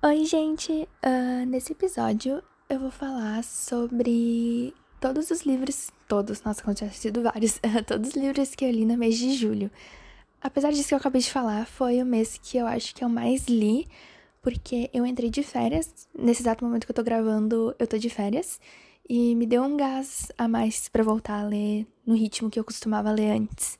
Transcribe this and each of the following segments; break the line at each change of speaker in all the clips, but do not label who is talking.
Oi, gente! Uh, nesse episódio eu vou falar sobre todos os livros. Todos, nossa, como tinha sido vários. todos os livros que eu li no mês de julho. Apesar disso que eu acabei de falar, foi o mês que eu acho que eu mais li, porque eu entrei de férias. Nesse exato momento que eu tô gravando, eu tô de férias. E me deu um gás a mais para voltar a ler no ritmo que eu costumava ler antes.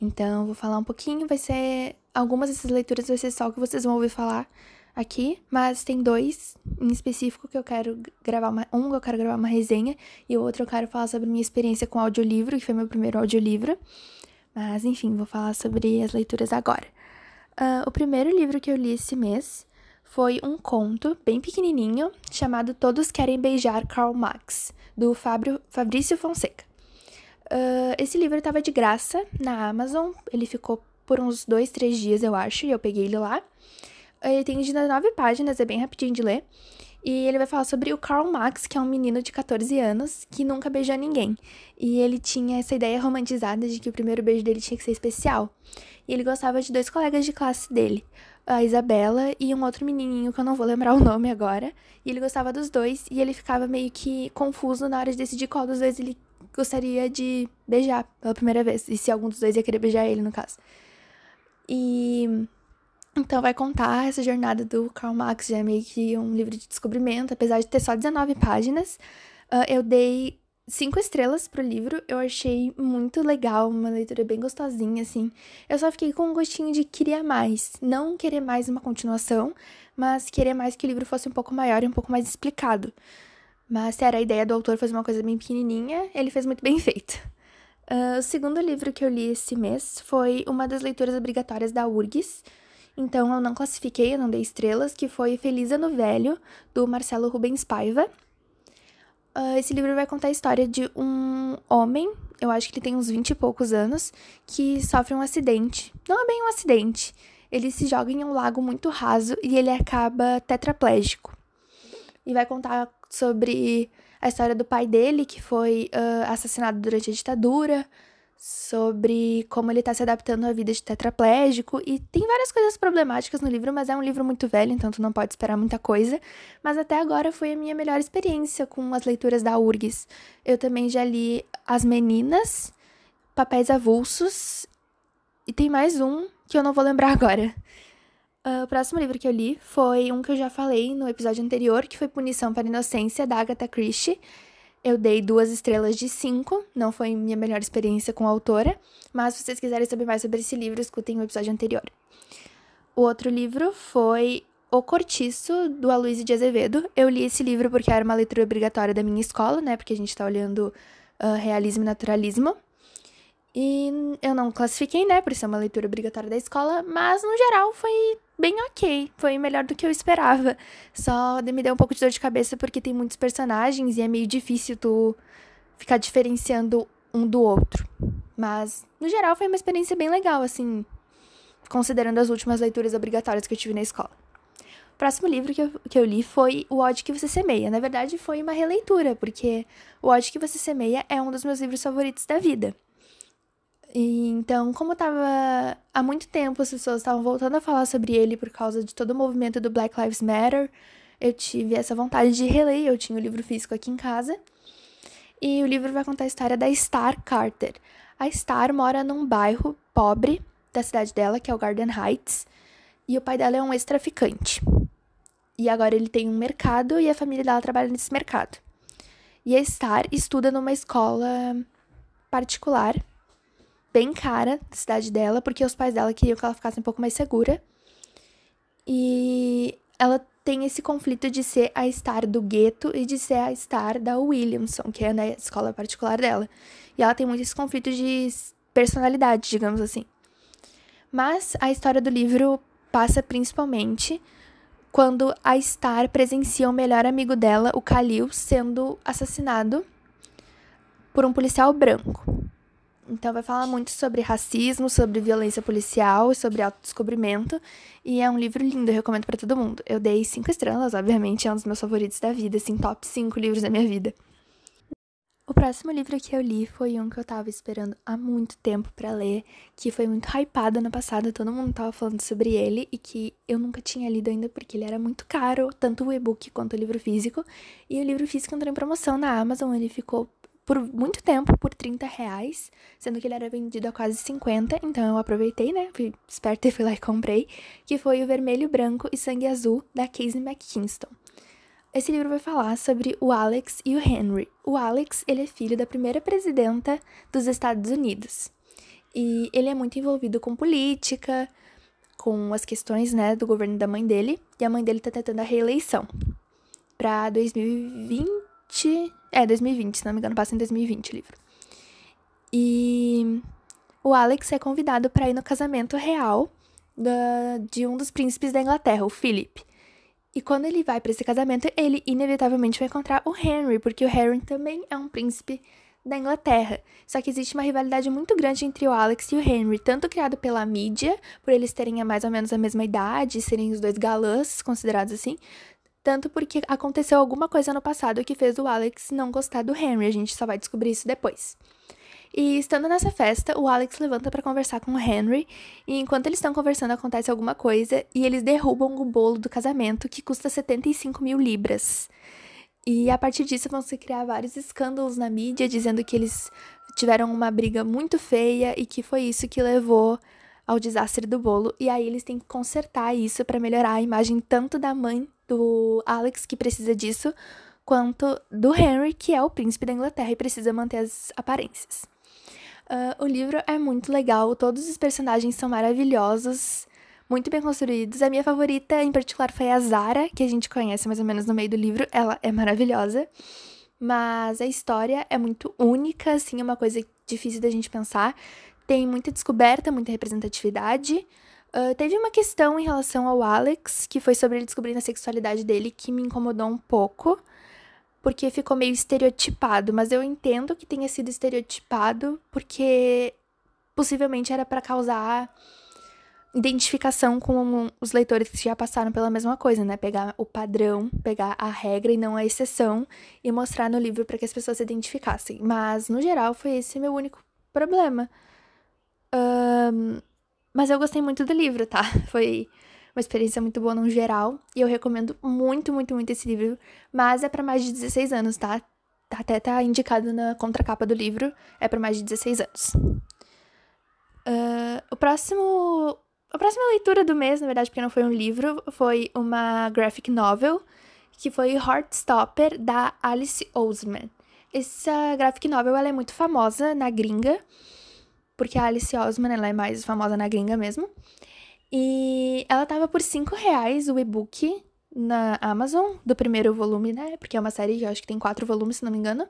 Então, vou falar um pouquinho, vai ser. Algumas dessas leituras vai ser só o que vocês vão ouvir falar aqui, mas tem dois em específico que eu quero gravar uma, um eu quero gravar uma resenha e o outro eu quero falar sobre minha experiência com audiolivro, que foi meu primeiro audiolivro. Mas enfim, vou falar sobre as leituras agora. Uh, o primeiro livro que eu li esse mês foi um conto bem pequenininho chamado Todos Querem Beijar Karl Marx, do Fabio, Fabrício Fonseca. Uh, esse livro estava de graça na Amazon, ele ficou por uns dois, três dias, eu acho, e eu peguei ele lá. Ele tem 19 páginas, é bem rapidinho de ler. E ele vai falar sobre o Karl Marx, que é um menino de 14 anos que nunca beijou ninguém. E ele tinha essa ideia romantizada de que o primeiro beijo dele tinha que ser especial. E ele gostava de dois colegas de classe dele, a Isabela e um outro menininho que eu não vou lembrar o nome agora. E ele gostava dos dois e ele ficava meio que confuso na hora de decidir qual dos dois ele gostaria de beijar pela primeira vez. E se algum dos dois ia querer beijar ele, no caso. E então vai contar essa jornada do Karl Marx, já é meio que um livro de descobrimento, apesar de ter só 19 páginas. Uh, eu dei cinco estrelas pro livro, eu achei muito legal, uma leitura bem gostosinha, assim. Eu só fiquei com um gostinho de querer mais. Não querer mais uma continuação, mas querer mais que o livro fosse um pouco maior e um pouco mais explicado. Mas se era a ideia do autor fazer uma coisa bem pequenininha, ele fez muito bem feito. Uh, o segundo livro que eu li esse mês foi uma das leituras obrigatórias da URGS, então eu não classifiquei, eu não dei estrelas, que foi Feliz Ano Velho, do Marcelo Rubens Paiva. Uh, esse livro vai contar a história de um homem, eu acho que ele tem uns 20 e poucos anos, que sofre um acidente. Não é bem um acidente. Ele se joga em um lago muito raso e ele acaba tetraplégico. E vai contar sobre a história do pai dele, que foi uh, assassinado durante a ditadura, sobre como ele tá se adaptando à vida de tetraplégico e tem várias coisas problemáticas no livro, mas é um livro muito velho, então tu não pode esperar muita coisa. Mas até agora foi a minha melhor experiência com as leituras da URGS. Eu também já li As Meninas, Papéis Avulsos e tem mais um que eu não vou lembrar agora. Uh, o próximo livro que eu li foi um que eu já falei no episódio anterior, que foi Punição para Inocência, da Agatha Christie. Eu dei duas estrelas de cinco, não foi minha melhor experiência com a autora, mas se vocês quiserem saber mais sobre esse livro, escutem o episódio anterior. O outro livro foi O Cortiço, do Aloysio de Azevedo. Eu li esse livro porque era uma leitura obrigatória da minha escola, né? Porque a gente tá olhando uh, realismo e naturalismo. E eu não classifiquei, né, por ser uma leitura obrigatória da escola, mas no geral foi bem ok. Foi melhor do que eu esperava. Só me deu um pouco de dor de cabeça porque tem muitos personagens e é meio difícil tu ficar diferenciando um do outro. Mas, no geral, foi uma experiência bem legal, assim, considerando as últimas leituras obrigatórias que eu tive na escola. O próximo livro que eu, que eu li foi O Ódio que Você Semeia. Na verdade, foi uma releitura, porque O Ódio que Você Semeia é um dos meus livros favoritos da vida. E, então, como tava há muito tempo as pessoas estavam voltando a falar sobre ele por causa de todo o movimento do Black Lives Matter, eu tive essa vontade de reler. Eu tinha o livro físico aqui em casa. E o livro vai contar a história da Star Carter. A Star mora num bairro pobre da cidade dela, que é o Garden Heights, e o pai dela é um ex-traficante. E agora ele tem um mercado e a família dela trabalha nesse mercado. E a Star estuda numa escola particular bem cara da cidade dela, porque os pais dela queriam que ela ficasse um pouco mais segura. E ela tem esse conflito de ser a star do gueto e de ser a star da Williamson, que é na escola particular dela. E ela tem muito esse conflito de personalidade, digamos assim. Mas a história do livro passa principalmente quando a Star presencia o melhor amigo dela, o Khalil, sendo assassinado por um policial branco. Então vai falar muito sobre racismo, sobre violência policial, sobre autodescobrimento. E é um livro lindo, eu recomendo para todo mundo. Eu dei cinco estrelas, obviamente, é um dos meus favoritos da vida, assim, top 5 livros da minha vida. O próximo livro que eu li foi um que eu tava esperando há muito tempo para ler, que foi muito hypado ano passado, todo mundo tava falando sobre ele e que eu nunca tinha lido ainda porque ele era muito caro, tanto o e-book quanto o livro físico. E o livro físico entrou em promoção na Amazon, ele ficou por muito tempo por 30 reais, sendo que ele era vendido a quase 50, então eu aproveitei, né? Fui esperta e fui lá e comprei, que foi o Vermelho, Branco e Sangue Azul, da Casey McKinston. Esse livro vai falar sobre o Alex e o Henry. O Alex, ele é filho da primeira presidenta dos Estados Unidos. E ele é muito envolvido com política, com as questões, né, do governo da mãe dele, e a mãe dele tá tentando a reeleição para 2020, é, 2020, se não me engano, passa em 2020 o livro. E o Alex é convidado para ir no casamento real da, de um dos príncipes da Inglaterra, o Philip. E quando ele vai para esse casamento, ele inevitavelmente vai encontrar o Henry, porque o Henry também é um príncipe da Inglaterra. Só que existe uma rivalidade muito grande entre o Alex e o Henry, tanto criado pela mídia, por eles terem mais ou menos a mesma idade, serem os dois galãs considerados assim, tanto porque aconteceu alguma coisa no passado que fez o Alex não gostar do Henry. A gente só vai descobrir isso depois. E estando nessa festa, o Alex levanta para conversar com o Henry, e enquanto eles estão conversando, acontece alguma coisa e eles derrubam o bolo do casamento, que custa 75 mil libras. E a partir disso vão se criar vários escândalos na mídia, dizendo que eles tiveram uma briga muito feia e que foi isso que levou ao desastre do bolo. E aí eles têm que consertar isso para melhorar a imagem tanto da mãe do Alex, que precisa disso, quanto do Henry, que é o príncipe da Inglaterra e precisa manter as aparências. Uh, o livro é muito legal, todos os personagens são maravilhosos, muito bem construídos. A minha favorita, em particular, foi a Zara, que a gente conhece mais ou menos no meio do livro. Ela é maravilhosa. Mas a história é muito única, assim, é uma coisa difícil da gente pensar. Tem muita descoberta, muita representatividade. Uh, teve uma questão em relação ao Alex, que foi sobre ele descobrindo a sexualidade dele, que me incomodou um pouco porque ficou meio estereotipado, mas eu entendo que tenha sido estereotipado porque possivelmente era para causar identificação com os leitores que já passaram pela mesma coisa, né? Pegar o padrão, pegar a regra e não a exceção e mostrar no livro para que as pessoas se identificassem. Mas no geral foi esse meu único problema. Um, mas eu gostei muito do livro, tá? Foi uma experiência muito boa no geral. E eu recomendo muito, muito, muito esse livro. Mas é para mais de 16 anos, tá? Até tá indicado na contracapa do livro. É para mais de 16 anos. Uh, o próximo. A próxima leitura do mês, na verdade, porque não foi um livro, foi uma graphic novel, que foi Heartstopper, da Alice Oseman. Essa graphic novel ela é muito famosa na gringa, porque a Alice Oseman ela é mais famosa na gringa mesmo. E ela tava por 5 reais o e-book na Amazon, do primeiro volume, né? Porque é uma série que eu acho que tem quatro volumes, se não me engano.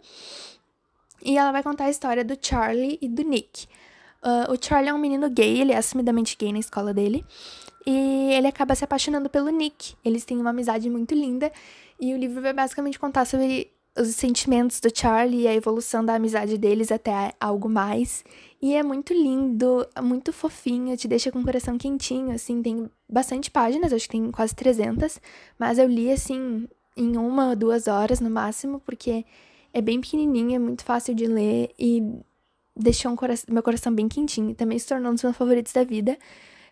E ela vai contar a história do Charlie e do Nick. Uh, o Charlie é um menino gay, ele é assumidamente gay na escola dele. E ele acaba se apaixonando pelo Nick. Eles têm uma amizade muito linda. E o livro vai basicamente contar sobre os sentimentos do Charlie e a evolução da amizade deles até algo mais. E é muito lindo, muito fofinho, te deixa com o coração quentinho, assim, tem bastante páginas, acho que tem quase 300, mas eu li, assim, em uma ou duas horas no máximo, porque é bem pequenininho, é muito fácil de ler e deixou um cora meu coração bem quentinho. Também se tornou um dos meus favoritos da vida.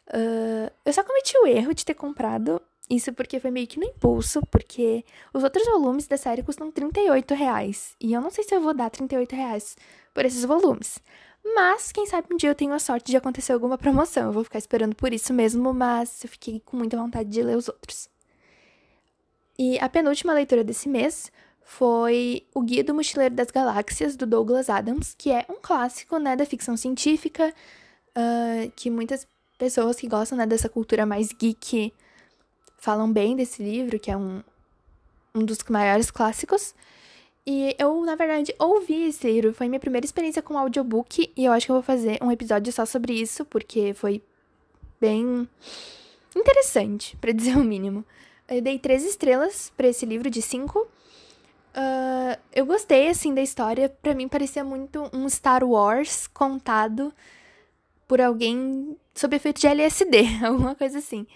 Uh, eu só cometi o erro de ter comprado isso porque foi meio que no impulso, porque os outros volumes da série custam 38 reais. E eu não sei se eu vou dar 38 reais por esses volumes. Mas, quem sabe um dia eu tenho a sorte de acontecer alguma promoção. Eu vou ficar esperando por isso mesmo, mas eu fiquei com muita vontade de ler os outros. E a penúltima leitura desse mês foi O Guia do Mochileiro das Galáxias, do Douglas Adams, que é um clássico né, da ficção científica, uh, que muitas pessoas que gostam né, dessa cultura mais geek falam bem desse livro, que é um, um dos maiores clássicos. E eu, na verdade, ouvi esse livro. Foi minha primeira experiência com audiobook. E eu acho que eu vou fazer um episódio só sobre isso, porque foi bem interessante, para dizer o mínimo. Eu dei três estrelas para esse livro de cinco. Uh, eu gostei, assim, da história. Para mim, parecia muito um Star Wars contado por alguém sob efeito de LSD, alguma coisa assim.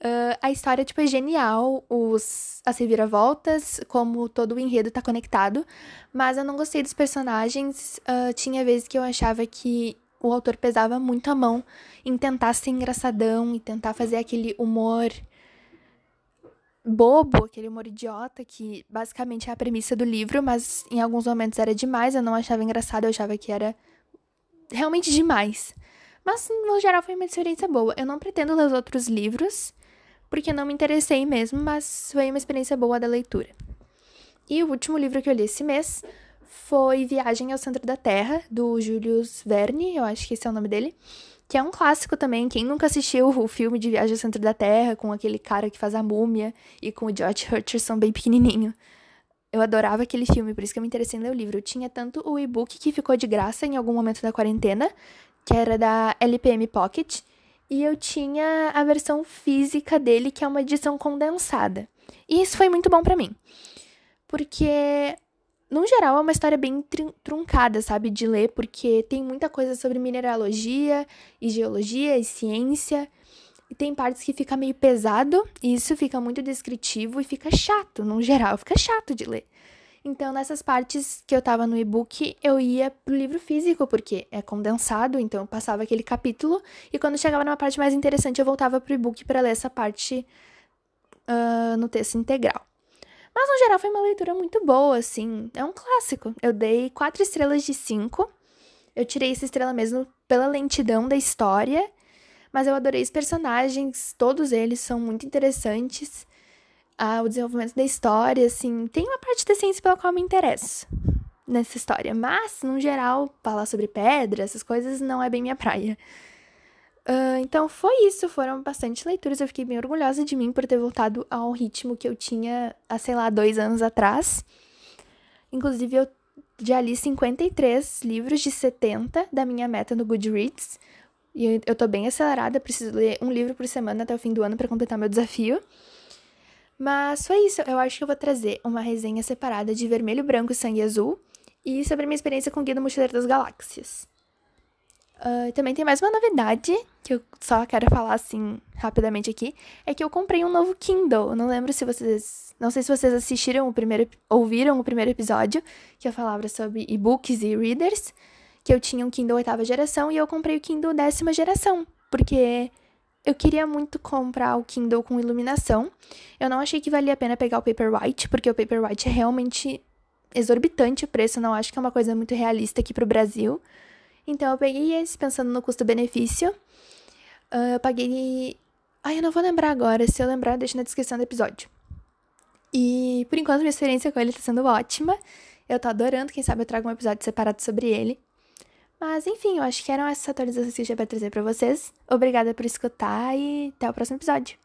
Uh, a história, tipo, é genial, os, as reviravoltas, como todo o enredo tá conectado, mas eu não gostei dos personagens. Uh, tinha vezes que eu achava que o autor pesava muito a mão em tentar ser engraçadão e tentar fazer aquele humor bobo, aquele humor idiota, que basicamente é a premissa do livro, mas em alguns momentos era demais, eu não achava engraçado, eu achava que era realmente demais. Mas, no geral, foi uma experiência boa. Eu não pretendo ler os outros livros, porque não me interessei mesmo, mas foi uma experiência boa da leitura. E o último livro que eu li esse mês foi Viagem ao Centro da Terra, do Julius Verne, eu acho que esse é o nome dele que é um clássico também. Quem nunca assistiu o filme de Viagem ao Centro da Terra, com aquele cara que faz a múmia e com o George Hutcherson bem pequenininho. Eu adorava aquele filme, por isso que eu me interessei em ler o livro. Eu tinha tanto o e-book que ficou de graça em algum momento da quarentena, que era da LPM Pocket, e eu tinha a versão física dele, que é uma edição condensada. E isso foi muito bom para mim. Porque no geral, é uma história bem truncada, sabe, de ler, porque tem muita coisa sobre mineralogia e geologia e ciência. E tem partes que fica meio pesado, e isso fica muito descritivo e fica chato, no geral, fica chato de ler. Então, nessas partes que eu tava no e-book, eu ia pro livro físico, porque é condensado, então eu passava aquele capítulo, e quando chegava numa parte mais interessante, eu voltava pro e-book para ler essa parte uh, no texto integral. Mas, no geral, foi uma leitura muito boa, assim. É um clássico. Eu dei quatro estrelas de cinco. Eu tirei essa estrela mesmo pela lentidão da história. Mas eu adorei os personagens, todos eles são muito interessantes. O desenvolvimento da história, assim. Tem uma parte da ciência pela qual me interesso nessa história. Mas, no geral, falar sobre pedra, essas coisas, não é bem minha praia. Uh, então foi isso, foram bastante leituras. Eu fiquei bem orgulhosa de mim por ter voltado ao ritmo que eu tinha há, sei lá, dois anos atrás. Inclusive, eu já li 53 livros de 70 da minha meta no Goodreads. E eu, eu tô bem acelerada, preciso ler um livro por semana até o fim do ano para completar meu desafio. Mas foi isso, eu acho que eu vou trazer uma resenha separada de Vermelho, Branco e Sangue Azul e sobre a minha experiência com o Guia do Mochileiro das Galáxias. Uh, também tem mais uma novidade que eu só quero falar assim rapidamente aqui, é que eu comprei um novo Kindle. Eu não lembro se vocês, não sei se vocês assistiram o primeiro, ouviram o primeiro episódio que eu falava sobre e-books e readers, que eu tinha um Kindle oitava geração e eu comprei o Kindle décima geração, porque eu queria muito comprar o Kindle com iluminação. Eu não achei que valia a pena pegar o Paperwhite, porque o Paperwhite é realmente exorbitante o preço, não acho que é uma coisa muito realista aqui pro Brasil. Então eu peguei esse pensando no custo-benefício. Uh, eu paguei. Ai, eu não vou lembrar agora. Se eu lembrar, deixa na descrição do episódio. E por enquanto minha experiência com ele tá sendo ótima. Eu tô adorando, quem sabe eu trago um episódio separado sobre ele. Mas enfim, eu acho que eram essas atualizações que eu tinha pra trazer pra vocês. Obrigada por escutar e até o próximo episódio.